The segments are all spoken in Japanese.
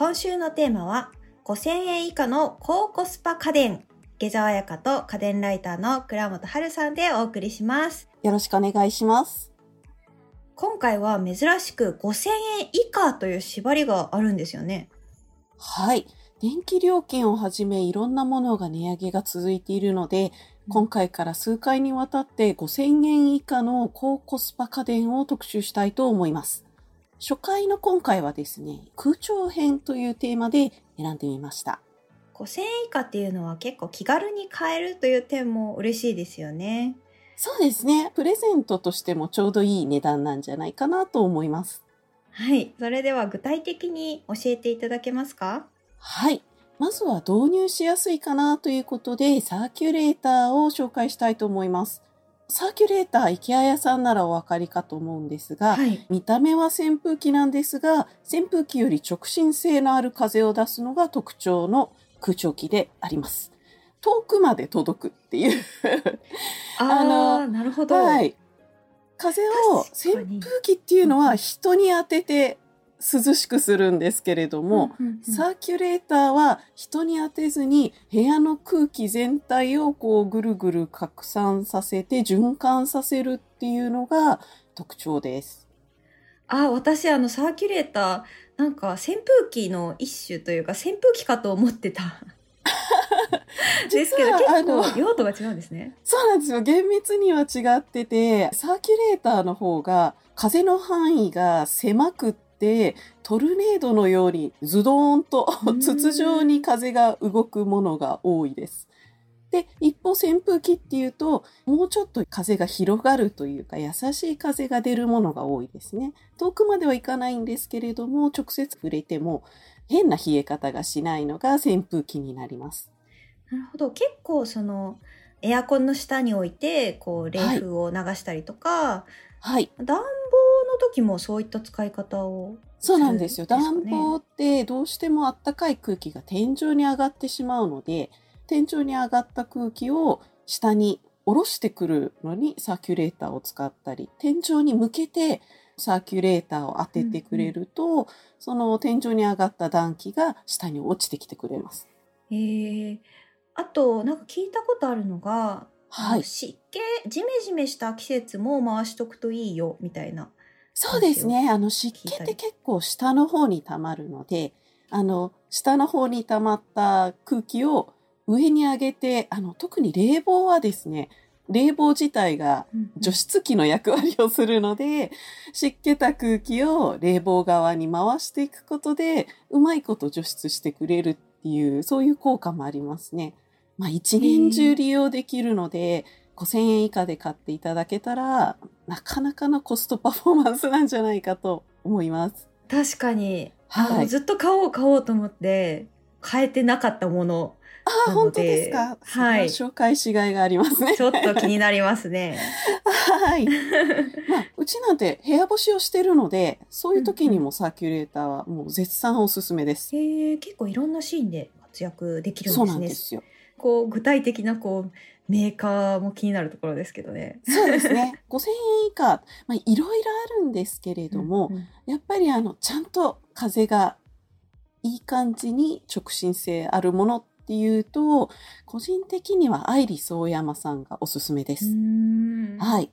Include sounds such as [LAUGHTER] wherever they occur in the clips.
今週のテーマは5000円以下の高コスパ家電。下沢彩香と家電ライターの倉本春さんでお送りします。よろしくお願いします。今回は珍しく5000円以下という縛りがあるんですよね。はい。電気料金をはじめいろんなものが値上げが続いているので、今回から数回にわたって5000円以下の高コスパ家電を特集したいと思います。初回の今回はですね、空調編というテーマで選んでみました。5000円以下っていうのは結構気軽に買えるという点も嬉しいですよね。そうですね。プレゼントとしてもちょうどいい値段なんじゃないかなと思います。はい。それでは具体的に教えていただけますか？はい。まずは導入しやすいかなということで、サーキュレーターを紹介したいと思います。サーキュレーター、IKEA 屋さんならお分かりかと思うんですが、はい。見た目は扇風機なんですが、扇風機より直進性のある風を出すのが特徴の空調機であります。遠くまで届くっていう。あ [LAUGHS] のなるほど。はい。風を扇風機っていうのは人に当てて涼しくするんですけれども、うんうんうんサーキュレーターは人に当てずに部屋の空気全体をこうぐるぐる拡散させて循環させるっていうのが特徴です。あ、私あのサーキュレーター、なんか扇風機の一種というか扇風機かと思ってた。[LAUGHS] ですけど結構用途が違うんですね。そうなんですよ。厳密には違ってて、サーキュレーターの方が風の範囲が狭くって、トルネードのようにズドーンと筒状に風が動くものが多いです。で、一方扇風機っていうと、もうちょっと風が広がるというか、優しい風が出るものが多いですね。遠くまではいかないんですけれども、直接触れても変な冷え方がしないのが扇風機になります。なるほど。結構そのエアコンの下に置いて、こう冷風を流したりとか、はい。暖時もそういった使い方を。そうなんですよ。暖房ってどうしてもあったかい空気が天井に上がってしまうので、天井に上がった空気を下に下ろしてくるのにサーキュレーターを使ったり、天井に向けてサーキュレーターを当ててくれると、その天井に上がった暖気が下に落ちてきてくれます。えー、あと、なんか聞いたことあるのが、はい。湿気、ジメジメした季節も回しとくといいよ、みたいな。そうですね。あの湿気って結構下の方に溜まるので、あの下の方に溜まった空気を上に上げて、あの特に冷房はですね、冷房自体が除湿機の役割をするので、湿気た空気を冷房側に回していくことで、うまいこと除湿してくれるっていう、そういう効果もありますね。まあ一年中利用できるので、5000円以下で買っていただけたら、なかなかのコストパフォーマンスなんじゃないかと思います。確かに、はいずっと買おう買おうと思って、買えてなかったもの、ああ、なので本当ですか？はい紹介しがいがありますね。ちょっと気になりますね。はい。まあ、うちなんて部屋干しをしてるので、そういう時にもサーキュレーターはもう絶賛おすすめです。へえ結構いろんなシーンで活躍できるんそうですね。なんですよ。こう具体的なこうメーカーも気になるところですけどね。そうですね。5000円以下、まあ、いろいろあるんですけれども、うんうんやっぱりあの、ちゃんと風がいい感じに直進性あるものっていうと、個人的にはアイリス大山さんがおすすめです。はい。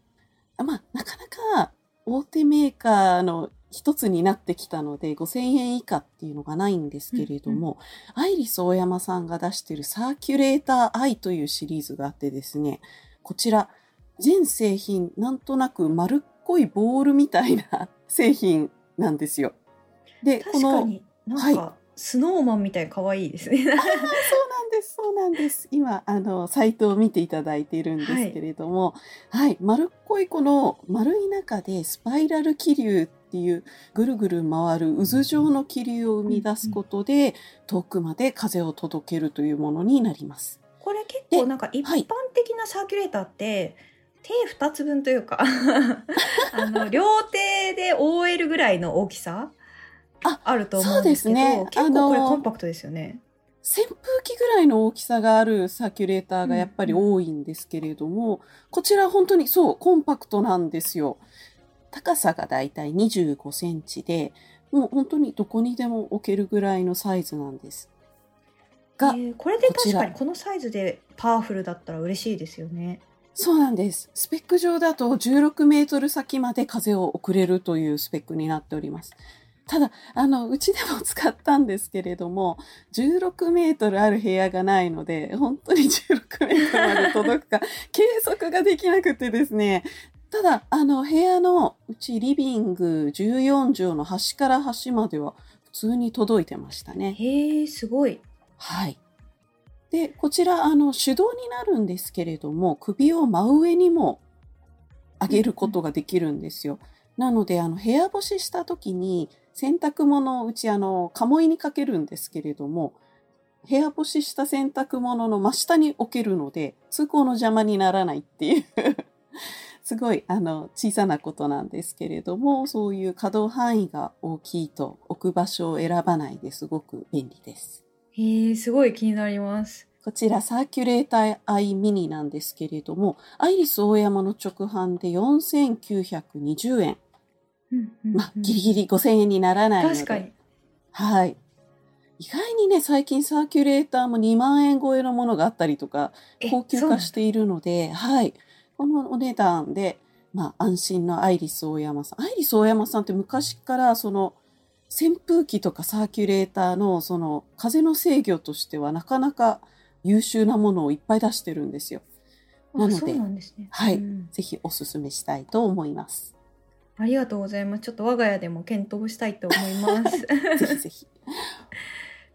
まあ、なかなか大手メーカーの一つになってきたので、5000円以下っていうのがないんですけれども、アイリス大山さんが出しているサーキュレーターアイというシリーズがあってですね、こちら、全製品、なんとなく丸っこいボールみたいな製品なんですよ。で、確かになんか、はスノーマンみたいに可愛いですね。そうなんです、そうなんです。今、あの、サイトを見ていただいているんですけれども、はい、丸っこいこの丸い中でスパイラル気流っていうぐるぐる回る渦状の気流を生み出すことで、遠くまで風を届けるというものになります。これ結構なんか一般的なサーキュレーターって、手二つ分というか [LAUGHS] あの両手で覆えるぐらいの大きさ？ああると思うんですけどそうですね結構これコンパクトですよね。扇風機ぐらいの大きさがあるサーキュレーターがやっぱり多いんですけれども、こちら本当にそう、コンパクトなんですよ。高さがだいたい25センチで、もう本当にどこにでも置けるぐらいのサイズなんです。が、えーこれで確かにこのサイズでパワフルだったら嬉しいですよね。そうなんです。スペック上だと16メートル先まで風を送れるというスペックになっております。ただ、あの、うちでも使ったんですけれども、16メートルある部屋がないので、本当に16メートルまで届くか、計測ができなくてですね、ただ、あの、部屋のうちリビング14畳の端から端までは普通に届いてましたね。へえ、すごい。はい。で、こちら、あの、手動になるんですけれども、首を真上にも上げることができるんですよ。なので、あの、部屋干しした時に、洗濯物をうち、あの、鴨居にかけるんですけれども、部屋干しした洗濯物の真下に置けるので、通行の邪魔にならないっていう、すごい、あの、小さなことなんですけれども、そういう可動範囲が大きいと置く場所を選ばないですごく便利です。へえ、すごい気になります。こちらサーキュレーターアイミニなんですけれども、アイリス大山の直販で4920円。うんうんまあ、ギリギリ5000円にならないので。確かに。はい。意外にね、最近サーキュレーターも2万円超えのものがあったりとか、え高級化しているので、はい。このお値段で、まあ、安心のアイリス大山さん。アイリス大山さんって昔から、その、扇風機とかサーキュレーターの、その、風の制御としてはなかなか優秀なものをいっぱい出してるんですよ。なのでね。はいうんぜひおすすめしたいと思います。ありがとうございます。ちょっと我が家でも検討したいと思います。[LAUGHS] ぜひぜひ。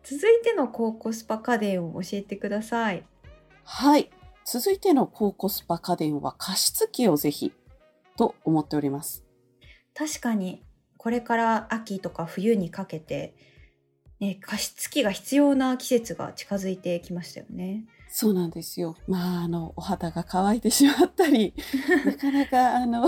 続いての高コスパ家電を教えてください。はい。続いての高コスパ家電は加湿器をぜひと思っております。確かにこれから秋とか冬にかけて、ね、加湿器が必要な季節が近づいてきましたよね。そうなんですよ。まあ、あの、お肌が乾いてしまったり、[LAUGHS] なかなか、あの、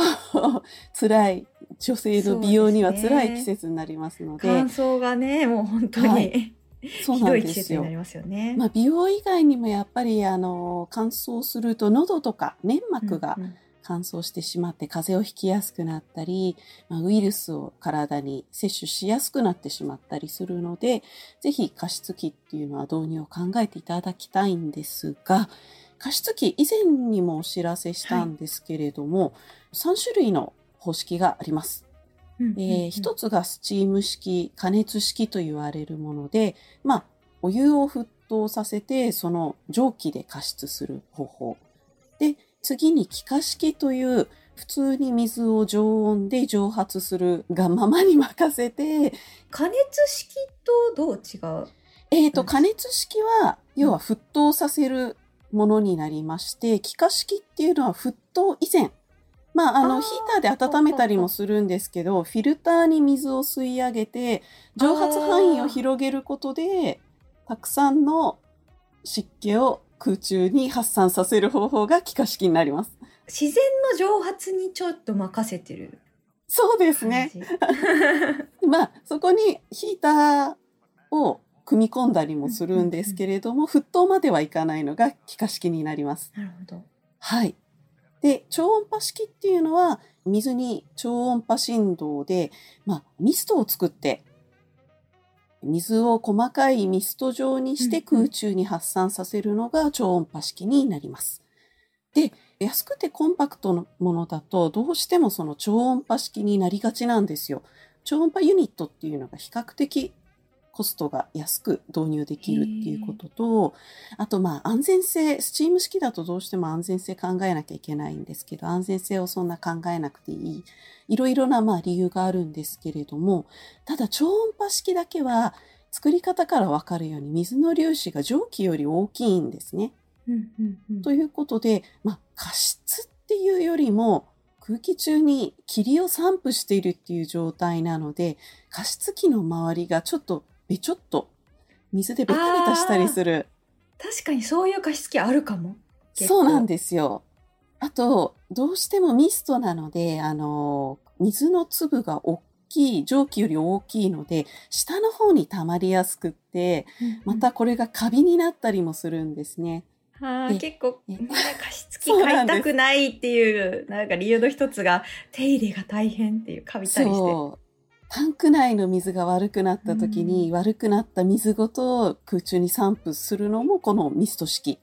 [LAUGHS] 辛い、女性の美容には辛い季節になりますので、乾燥がねもう本当に、はいそうひなんですよますよね。まあ、美容以外にもやっぱり、あの、乾燥すると喉とか粘膜が乾燥してしまって風邪をひきやすくなったり、まあ、ウイルスを体に摂取しやすくなってしまったりするので、ぜひ加湿器っていうのは導入を考えていただきたいんですが、加湿器以前にもお知らせしたんですけれども、3種類の方式があります。うんうんうんえー一つがスチーム式、加熱式と言われるもので、まあ、お湯を沸騰させて、その蒸気で加湿する方法。で、次に気化式という、普通に水を常温で蒸発するがままに任せて、加熱式とどう違う？えっ、と、うん加熱式は、要は沸騰させるものになりまして、気化式っていうのは沸騰以前。まあ、あの、ヒーターで温めたりもするんですけど、フィルターに水を吸い上げて、蒸発範囲を広げることで、たくさんの湿気を空中に発散させる方法が気化式になります。自然の蒸発にちょっと任せてるそうです感ね。じ？[LAUGHS] まあ、そこにヒーターを組み込んだりもするんですけれども、沸騰まではいかないのが気化式になります。なるほど。はい。で、超音波式っていうのは、水に超音波振動で、まあ、ミストを作って、水を細かいミスト状にして空中に発散させるのが超音波式になります。で、安くてコンパクトなものだと、どうしてもその超音波式になりがちなんですよ。超音波ユニットっていうのが比較的コストが安く導入できるっていうことと、あとまあ安全性、スチーム式だとどうしても安全性考えなきゃいけないんですけど、安全性をそんな考えなくていい。いろいろなまあ理由があるんですけれども、ただ超音波式だけは作り方からわかるように水の粒子が蒸気より大きいんですね。うんうんうんということで、まあ加湿っていうよりも空気中に霧を散布しているっていう状態なので、加湿器の周りがちょっとべちょっと水でベタベタしたりする。確かにそういう加湿器あるかも。そうなんですよ。あと、どうしてもミストなので、あの、水の粒が大きい、蒸気より大きいので、下の方に溜まりやすくって、またこれがカビになったりもするんですね。あえー結構、えね、加湿器買いたくないっていうなんか理由の一つが手入れが大変っていうカビたりして。タンク内の水が悪くなった時に、悪くなった水ごと空中に散布するのもこのミスト式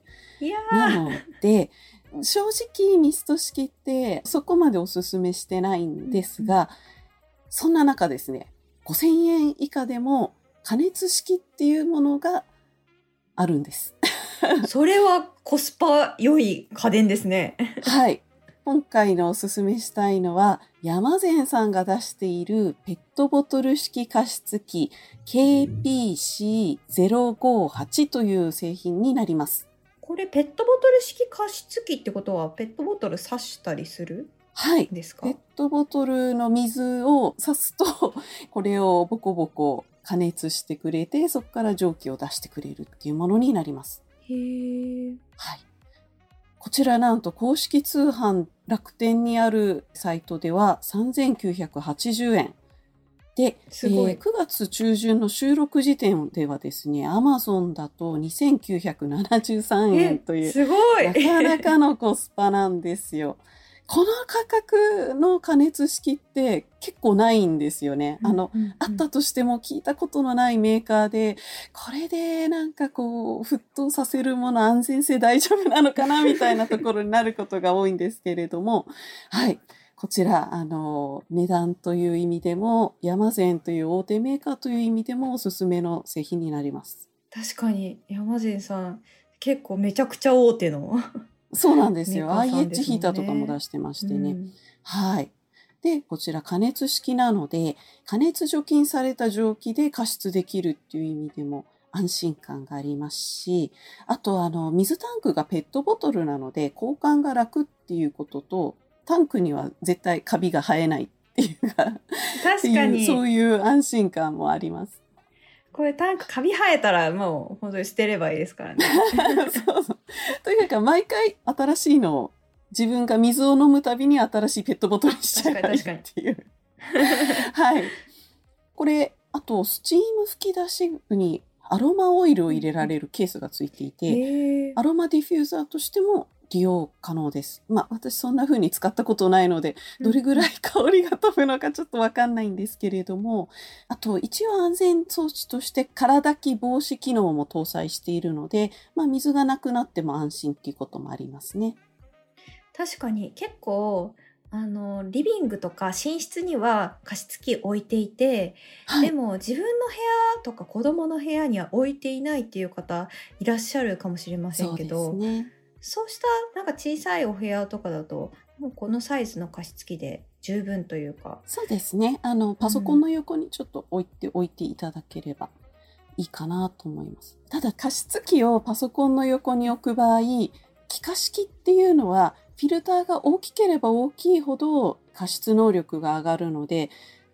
なので、正直ミスト式ってそこまでおすすめしてないんですが、そんな中ですね、5000円以下でも加熱式っていうものがあるんです。ー、[LAUGHS] それはコスパ良い家電ですね。はい。今回のおすすめしたいのは、山善さんが出しているペットボトル式加湿器 KPC058 という製品になります。これペットボトル式加湿器ってことはペットボトル刺したりするはい。んですか？ペットボトルの水を刺すと、[LAUGHS] これをボコボコ加熱してくれて、そこから蒸気を出してくれるっていうものになります。へーはい。こちらなんと公式通販楽天にあるサイトでは3980円。で、すごいえー9月中旬の収録時点ではですね、Amazon だと2973円という、すごいなかなかのコスパなんですよ。この価格の加熱式って結構ないんですよね。あの、うんうんうんあったとしても聞いたことのないメーカーで、これでなんかこう、沸騰させるもの安全性大丈夫なのかなみたいなところになることが多いんですけれども、[LAUGHS] はい。こちら、あの、値段という意味でも、ヤマゼンという大手メーカーという意味でもおすすめの製品になります。確かに山善さん結構めちゃくちゃ大手のそうなんですよ。すね IH ヒーターとかも出してましてね。うんはい。で、こちら加熱式なので、加熱除菌された蒸気で加湿できるっていう意味でも安心感がありますし、あとあの、水タンクがペットボトルなので、交換が楽っていうことと、タンクには絶対カビが生えないっていうか、確かにそういう安心感もあります。これタンクカビ生えたらもう本当に捨てればいいですからね [LAUGHS] そうそう。というか、毎回新しいのを自分が水を飲むたびに新しいペットボトルにしちゃえばいいっていう。[LAUGHS] はい。これ、あと、スチーム吹き出し具にアロマオイルを入れられるケースがついていて、アロマディフューザーとしても利用可能です。まあ、私そんな風に使ったことないので、どれぐらい香りが飛ぶのかちょっとわかんないんですけれども、あと一応安全装置として空だき防止機能も搭載しているので、まあ水がなくなっても安心っていうこともありますね。確かに結構あのリビングとか寝室には加湿器置いていて、はいでも自分の部屋とか子供の部屋には置いていないっていう方いらっしゃるかもしれませんけどそうですね。そうしたなんか小さいお部屋とかだともうこのサイズの加湿器で十分というかそうですね。あの、パソコンの横にちょっと置いておいていただければいいかなと思います。ただ、加湿器をパソコンの横に置く場合、気化式っていうのは、フィルターが大きければ大きいほど加湿能力が上がるので、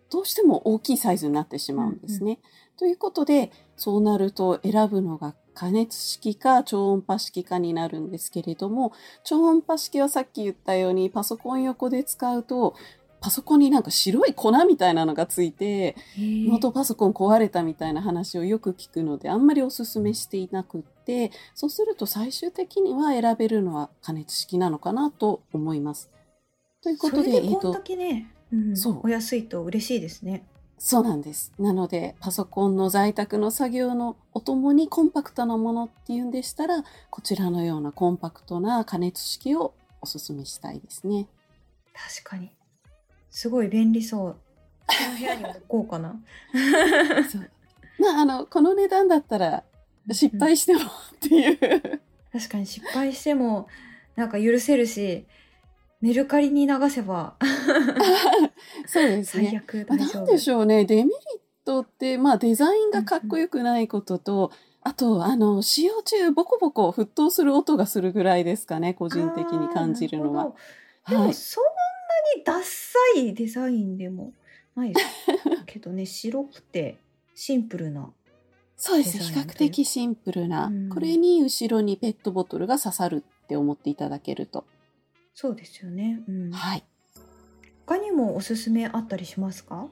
どうしても大きいサイズになってしまうんですね。ということで、そうなると選ぶのが加熱式か超音波式かになるんですけれども、超音波式はさっき言ったようにパソコン横で使うと、パソコンになんか白い粉みたいなのがついて、ノートパソコン壊れたみたいな話をよく聞くので、あんまりお勧めしていなくって、そうすると最終的には選べるのは加熱式なのかなと思います。ということで、えっとそれでこんだ、けね、うんそうお安いと嬉しいですね。そうなんです。なので、パソコンの在宅の作業のお供にコンパクトなものっていうんでしたら、こちらのようなコンパクトな加熱式をお勧めしたいですね。確かにすごい便利そう。この部屋に置こうかな。[LAUGHS] そうまあ、あの、この値段だったら失敗してもっていう。確かに失敗してもなんか許せるしメルカリに流せば [LAUGHS] そうです最ね。まあ悪大丈夫。なんでしょうね。デメリットって、まあデザインがかっこよくないことと、あと、あの、使用中ボコボコ沸騰する音がするぐらいですかね、個人的に感じるのは。ではい。もそんなにダッサいデザインでもないですけどね [LAUGHS] 白くてシンプルなそうです。比較的シンプルな。うんこれに後ろにペットボトルが刺さるって思っていただけると。そうですよね、うん、はい。他にもおすすめあったりしますか？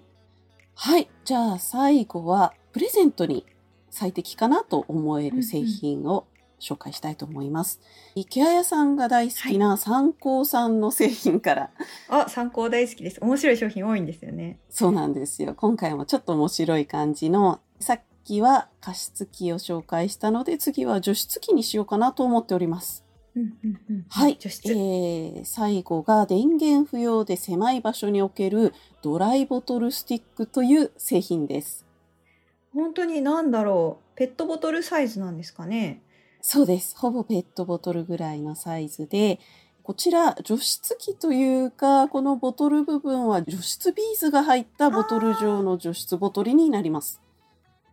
はい。じゃあ最後は、プレゼントに最適かなと思える製品を紹介したいと思います。池谷さんが大好きな参考さんの製品から、あ、参考大好きです。面白い商品多いんですよね。そうなんですよ。今回もちょっと面白い感じの、さっきは加湿器を紹介したので、次は除湿器にしようかなと思っております。はい。えー最後が電源不要で狭い場所に置けるドライボトルスティックという製品です。本当に何だろう。ペットボトルサイズなんですかね。そうです。ほぼペットボトルぐらいのサイズで、こちら除湿器というか、このボトル部分は除湿ビーズが入ったボトル状の除湿ボトルになります。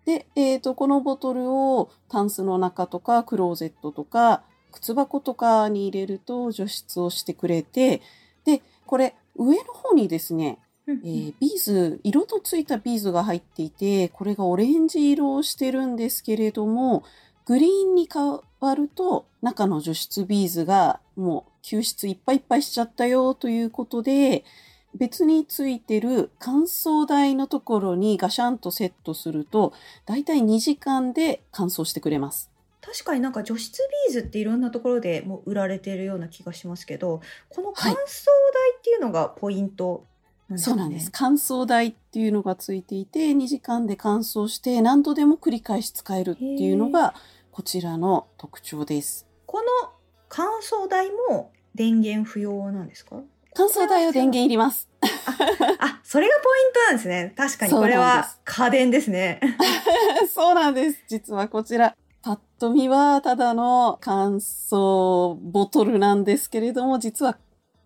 で、えっ、と、このボトルをタンスの中とかクローゼットとか靴箱とかに入れると除湿をしてくれて、で、これ上の方にですね、えービーズ、色のついたビーズが入っていて、これがオレンジ色をしてるんですけれども、グリーンに変わると中の除湿ビーズがもう吸湿いっぱいいっぱいしちゃったよということで、別についてる乾燥台のところにガシャンとセットすると、だいたい2時間で乾燥してくれます。確かになんか除湿ビーズっていろんなところでもう売られてるような気がしますけど、この乾燥台っていうのがポイントなんですかね？そうなんです。乾燥台っていうのがついていて、2時間で乾燥して何度でも繰り返し使えるっていうのが、こちらの特徴です。この乾燥台も電源不要なんですか？乾燥台は電源いります。あ、それがポイントなんですね。確かにこれは家電ですね。[LAUGHS] そうなんです。実はこちら、パッと見はただの乾燥ボトルなんですけれども、実は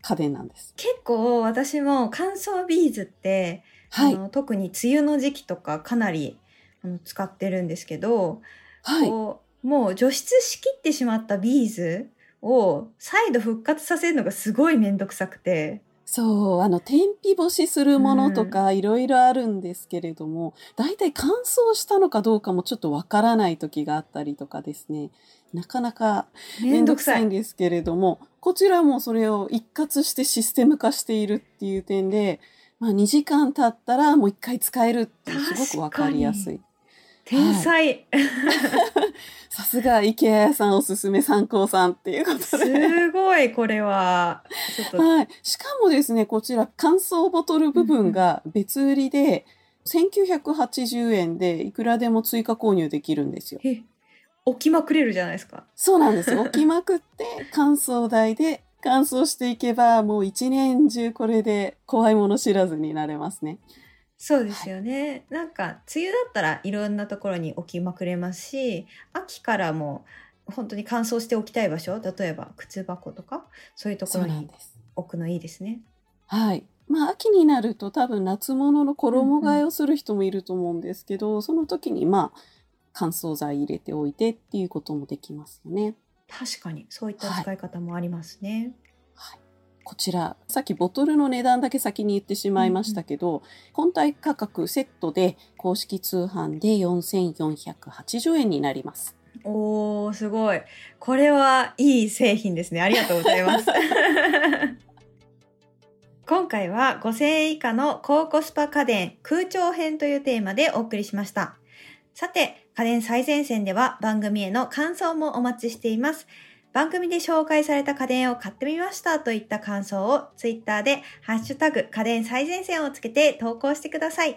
家電なんです。結構私も乾燥ビーズって、はい。あの特に梅雨の時期とかかなりあの使ってるんですけど、はい。こうもう除湿しきってしまったビーズを再度復活させるのがすごいめんどくさくて。そう、あの、天日干しするものとかいろいろあるんですけれども、大体乾燥したのかどうかもちょっとわからない時があったりとかですね、なかなかめんどくさい。んですけれども、こちらもそれを一括してシステム化しているっていう点で、まあ2時間経ったらもう一回使えるってすごくわかりやすい。天才、[LAUGHS] さすが池谷さんおすすめ参考さんっていうことで。すごいこれは。はい。しかもですね、こちら乾燥ボトル部分が別売りで、1980円でいくらでも追加購入できるんですよ。え置きまくれるじゃないですか。そうなんですよ。[LAUGHS] 置きまくって乾燥台で乾燥していけば、もう一年中これで怖いもの知らずになれますね。そうですよね。なんか梅雨だったらいろんなところに置きまくれますし、秋からも本当に乾燥しておきたい場所、例えば靴箱とかそういうとこそろに。置くのいいですね。はい。まあ秋になると多分夏物の衣替えをする人もいると思うんですけど、その時にまあ乾燥剤入れておいてっていうこともできますよね。確かにそういった使い方もありますね。こちら、さっきボトルの値段だけ先に言ってしまいましたけど、本体価格セットで公式通販で4480円になります。おー、すごい。これはいい製品ですね。ありがとうございます。[LAUGHS] 今回は5000円以下の高コスパ家電空調編というテーマでお送りしました。さて、家電最前線では番組への感想もお待ちしています。番組で紹介された家電を買ってみましたといった感想をツイッターでハッシュタグ家電最前線をつけて投稿してください。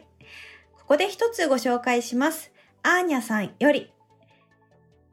ここで一つご紹介します。アーニャさんより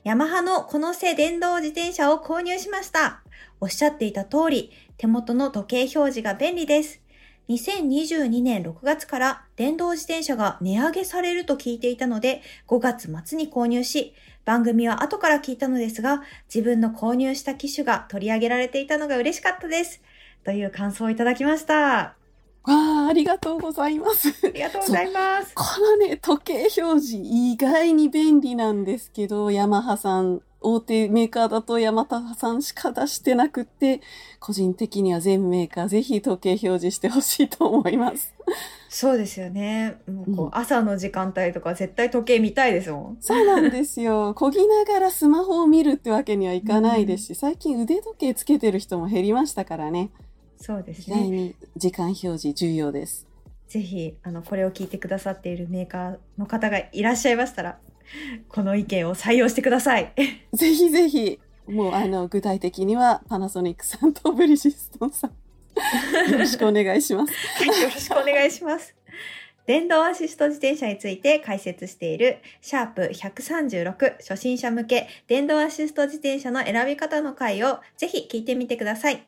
ヤマハのこの背電動自転車を購入しました。おっしゃっていた通り、手元の時計表示が便利です。2022年6月から電動自転車が値上げされると聞いていたので、5月末に購入し、番組は後から聞いたのですが、自分の購入した機種が取り上げられていたのが嬉しかったです。という感想をいただきました。あわあ、ありがとうございます。りがとうございます。このね、時計表示意外に便利なんですけど、ヤマハさん、大手メーカーだとヤマハさんしか出してなくって、個人的には全メーカーぜひ時計表示してほしいと思います。そうですよね。もうこううん朝の時間帯とか絶対時計見たいですもん。そうなんですよ。[LAUGHS] こぎながらスマホを見るってわけにはいかないですし、最近腕時計つけてる人も減りましたからね。そうです意外ね。に時間表示重要です。ぜひ、あの、これを聞いてくださっているメーカーの方がいらっしゃいましたら、[LAUGHS] この意見を採用してください。[LAUGHS] ぜひぜひ、もうあの、具体的にはパナソニックさんとブリヂストンさん。[LAUGHS] よろしくお願いします。はい、よろしくお願いします。電動アシスト自転車について解説している、シャープ136初心者向け電動アシスト自転車の選び方の回をぜひ聞いてみてください。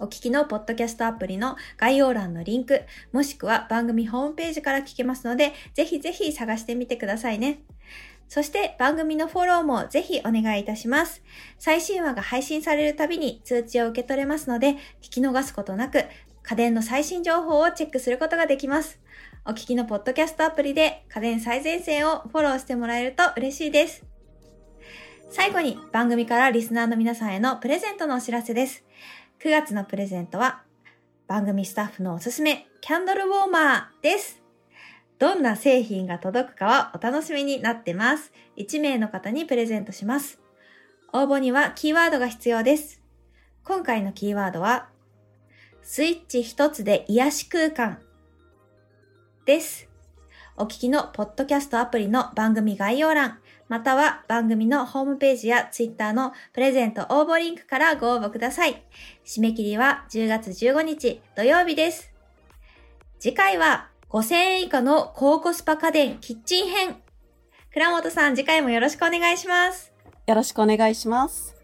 お聞きのポッドキャストアプリの概要欄のリンク、もしくは番組ホームページから聞けますので、ぜひぜひ探してみてくださいね。そして番組のフォローもぜひお願いいたします。最新話が配信されるたびに通知を受け取れますので、聞き逃すことなく、家電の最新情報をチェックすることができます。お聞きのポッドキャストアプリで家電最前線をフォローしてもらえると嬉しいです。最後に番組からリスナーの皆さんへのプレゼントのお知らせです。9月のプレゼントは番組スタッフのおすすめキャンドルウォーマーです。どんな製品が届くかはお楽しみになってます。1名の方にプレゼントします。応募にはキーワードが必要です。今回のキーワードは、スイッチ一つで癒し空間です。お聞きのポッドキャストアプリの番組概要欄、または番組のホームページやツイッターのプレゼント応募リンクからご応募ください。締め切りは10月15日土曜日です。次回は5000円以下の高コスパ家電キッチン編。倉本さん、次回もよろしくお願いします。よろしくお願いします。